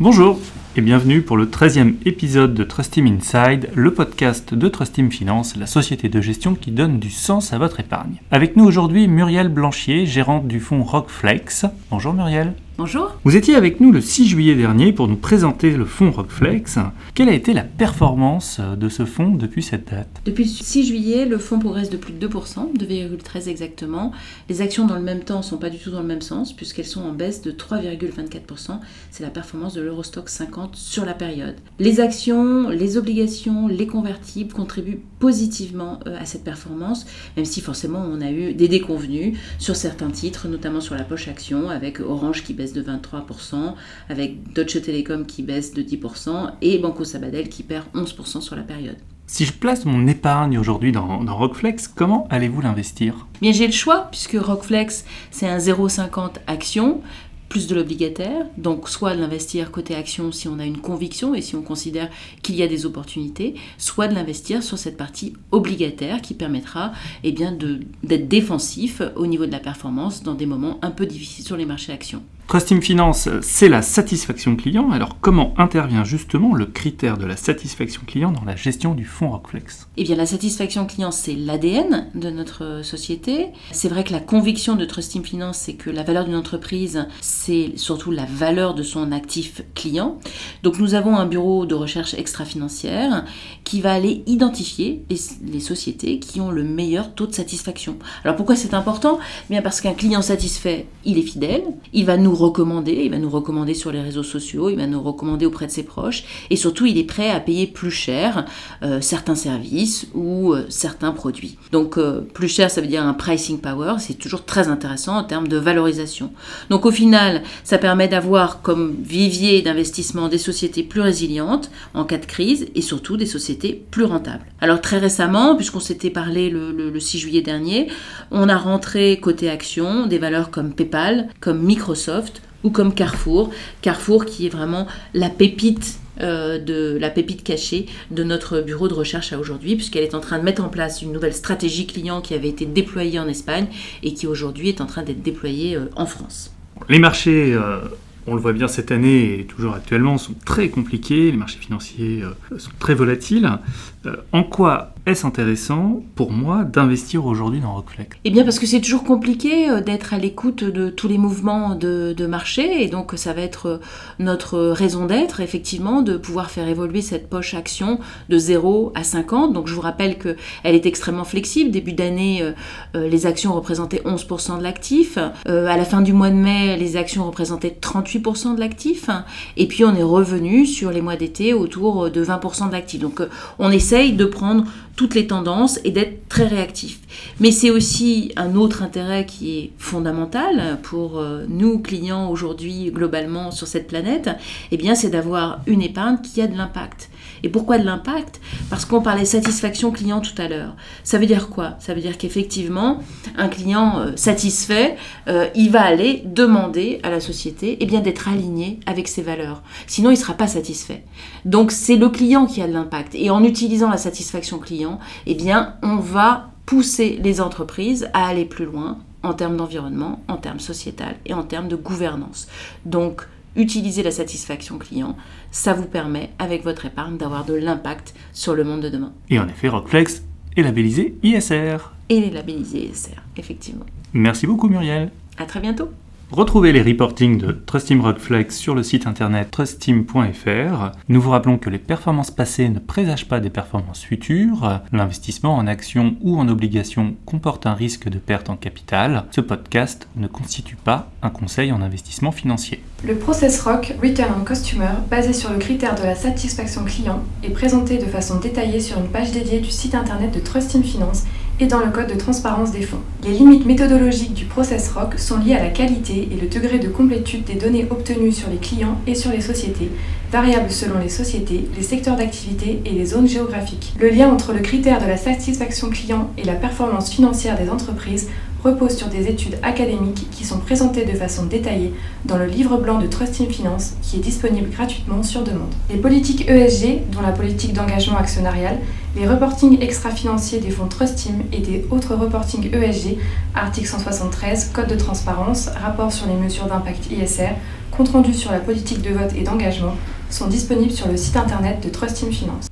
Bonjour et bienvenue pour le 13e épisode de Trust Team Inside, le podcast de Trust Team Finance, la société de gestion qui donne du sens à votre épargne. Avec nous aujourd'hui Muriel Blanchier, gérante du fonds Rockflex. Bonjour Muriel. Bonjour. Vous étiez avec nous le 6 juillet dernier pour nous présenter le fonds Rockflex. Quelle a été la performance de ce fonds depuis cette date Depuis le 6 juillet, le fonds progresse de plus de 2%, 2,13 exactement. Les actions dans le même temps ne sont pas du tout dans le même sens puisqu'elles sont en baisse de 3,24%. C'est la performance de l'Eurostock 50 sur la période. Les actions, les obligations, les convertibles contribuent positivement euh, à cette performance, même si forcément on a eu des déconvenus sur certains titres, notamment sur la poche action avec Orange qui baisse de 23%, avec Deutsche Telekom qui baisse de 10% et Banco Sabadell qui perd 11% sur la période. Si je place mon épargne aujourd'hui dans, dans, Rockflex, comment allez-vous l'investir? Bien, j'ai le choix, puisque Rockflex, c'est un 0,50 action, plus de l'obligataire, donc soit de l'investir côté action si on a une conviction et si on considère qu'il y a des opportunités, soit de l'investir sur cette partie obligataire qui permettra eh bien, d'être défensif au niveau de la performance dans des moments un peu difficiles sur les marchés actions. Trust Finance, c'est la satisfaction client. Alors comment intervient justement le critère de la satisfaction client dans la gestion du fonds Rockflex? Eh bien la satisfaction client, c'est l'ADN de notre société. C'est vrai que la conviction de Trust Finance, c'est que la valeur d'une entreprise, c'est surtout la valeur de son actif client. Donc nous avons un bureau de recherche extra-financière qui va aller identifier les, les, sociétés qui ont le meilleur taux de satisfaction. Alors pourquoi c'est important? Eh Bien parce qu'un client satisfait, il est fidèle, il va nous recommander, il va nous recommander sur les réseaux sociaux, il va nous recommander auprès de ses proches, et surtout il est prêt à payer plus cher euh, certains services ou euh, certains produits. Donc euh, plus cher, ça veut dire un pricing power, c'est toujours très intéressant en termes de valorisation. Donc au final, ça permet d'avoir comme vivier d'investissement des sociétés plus résilientes en cas de crise et surtout des sociétés plus rentables. Alors très récemment, puisqu'on s'était parlé le, le, le 6 juillet dernier, on a rentré côté action des valeurs comme PayPal, comme Microsoft, ou comme Carrefour. Carrefour qui est vraiment la pépite euh, de la pépite cachée de notre bureau de recherche à aujourd'hui, puisqu'elle est en train de mettre en place une nouvelle stratégie client qui avait été déployée en Espagne et qui aujourd'hui est en train d'être déployée euh, en France. Les marchés, euh, on le voit bien cette année et toujours actuellement, sont très compliqués. Les marchés financiers euh, sont très volatiles. Euh, en quoi est-ce intéressant pour moi d'investir aujourd'hui dans Rockflex Eh bien parce que c'est toujours compliqué euh, d'être à l'écoute de tous les mouvements de, marché et donc ça va être notre raison d'être effectivement de pouvoir faire évoluer cette poche action de 0 à 50. Donc je vous rappelle qu'elle est extrêmement flexible. Début d'année, les actions représentaient 11% de l'actif. À la fin du mois de mai, les actions représentaient 38% de l'actif. Et puis on est revenu sur les mois d'été autour de 20% de l'actif. Donc on essaye de prendre toutes les tendances et d'être très réactif. Mais c'est aussi un autre intérêt qui est fondamental pour nous clients aujourd'hui globalement sur cette planète, eh bien c'est d'avoir une épargne qui a de l'impact. Et pourquoi de l'impact? Parce qu'on parlait satisfaction client tout à l'heure. Ça veut dire quoi? Ça veut dire qu'effectivement, un client euh, satisfait, euh, il va aller demander à la société eh bien d'être aligné avec ses valeurs. Sinon, il ne sera pas satisfait. Donc c'est le client qui a de l'impact. Et en utilisant la satisfaction client, eh bien on va pousser les entreprises à aller plus loin en termes d'environnement, en termes sociétal et en termes de gouvernance. Donc, utiliser la satisfaction client, ça vous permet, avec votre épargne, d'avoir de l'impact sur le monde de demain. Et en effet, Rockflex est labellisé ISR. Et les labellisés ISR, effectivement. Merci beaucoup Muriel. À très bientôt. Retrouvez les reportings de Trust Team Rockflex sur le site internet trustteam.fr. Nous vous rappelons que les performances passées ne présagent pas des performances futures. L'investissement en actions ou en obligations comporte un risque de perte en capital. Ce podcast ne constitue pas un conseil en investissement financier. Le process ROC Return on Customer, basé sur le critère de la satisfaction client, est présenté de façon détaillée sur une page dédiée du site internet de Trust Team Finance et dans le code de transparence des fonds. Les limites méthodologiques du process ROC sont liées à la qualité et le degré de complétude des données obtenues sur les clients et sur les sociétés, variables selon les sociétés, les secteurs d'activité et les zones géographiques. Le lien entre le critère de la satisfaction client et la performance financière des entreprises repose sur des études académiques qui sont présentées de façon détaillée dans le livre blanc de Trust Team Finance qui est disponible gratuitement sur demande. Les politiques ESG, dont la politique d'engagement actionnarial, les reportings extra-financiers des fonds Trust Team et des autres reportings ESG, article 173, Code de transparence, rapport sur les mesures d'impact ISR, compte rendu sur la politique de vote et d'engagement sont disponibles sur le site internet de Trust Team Finance.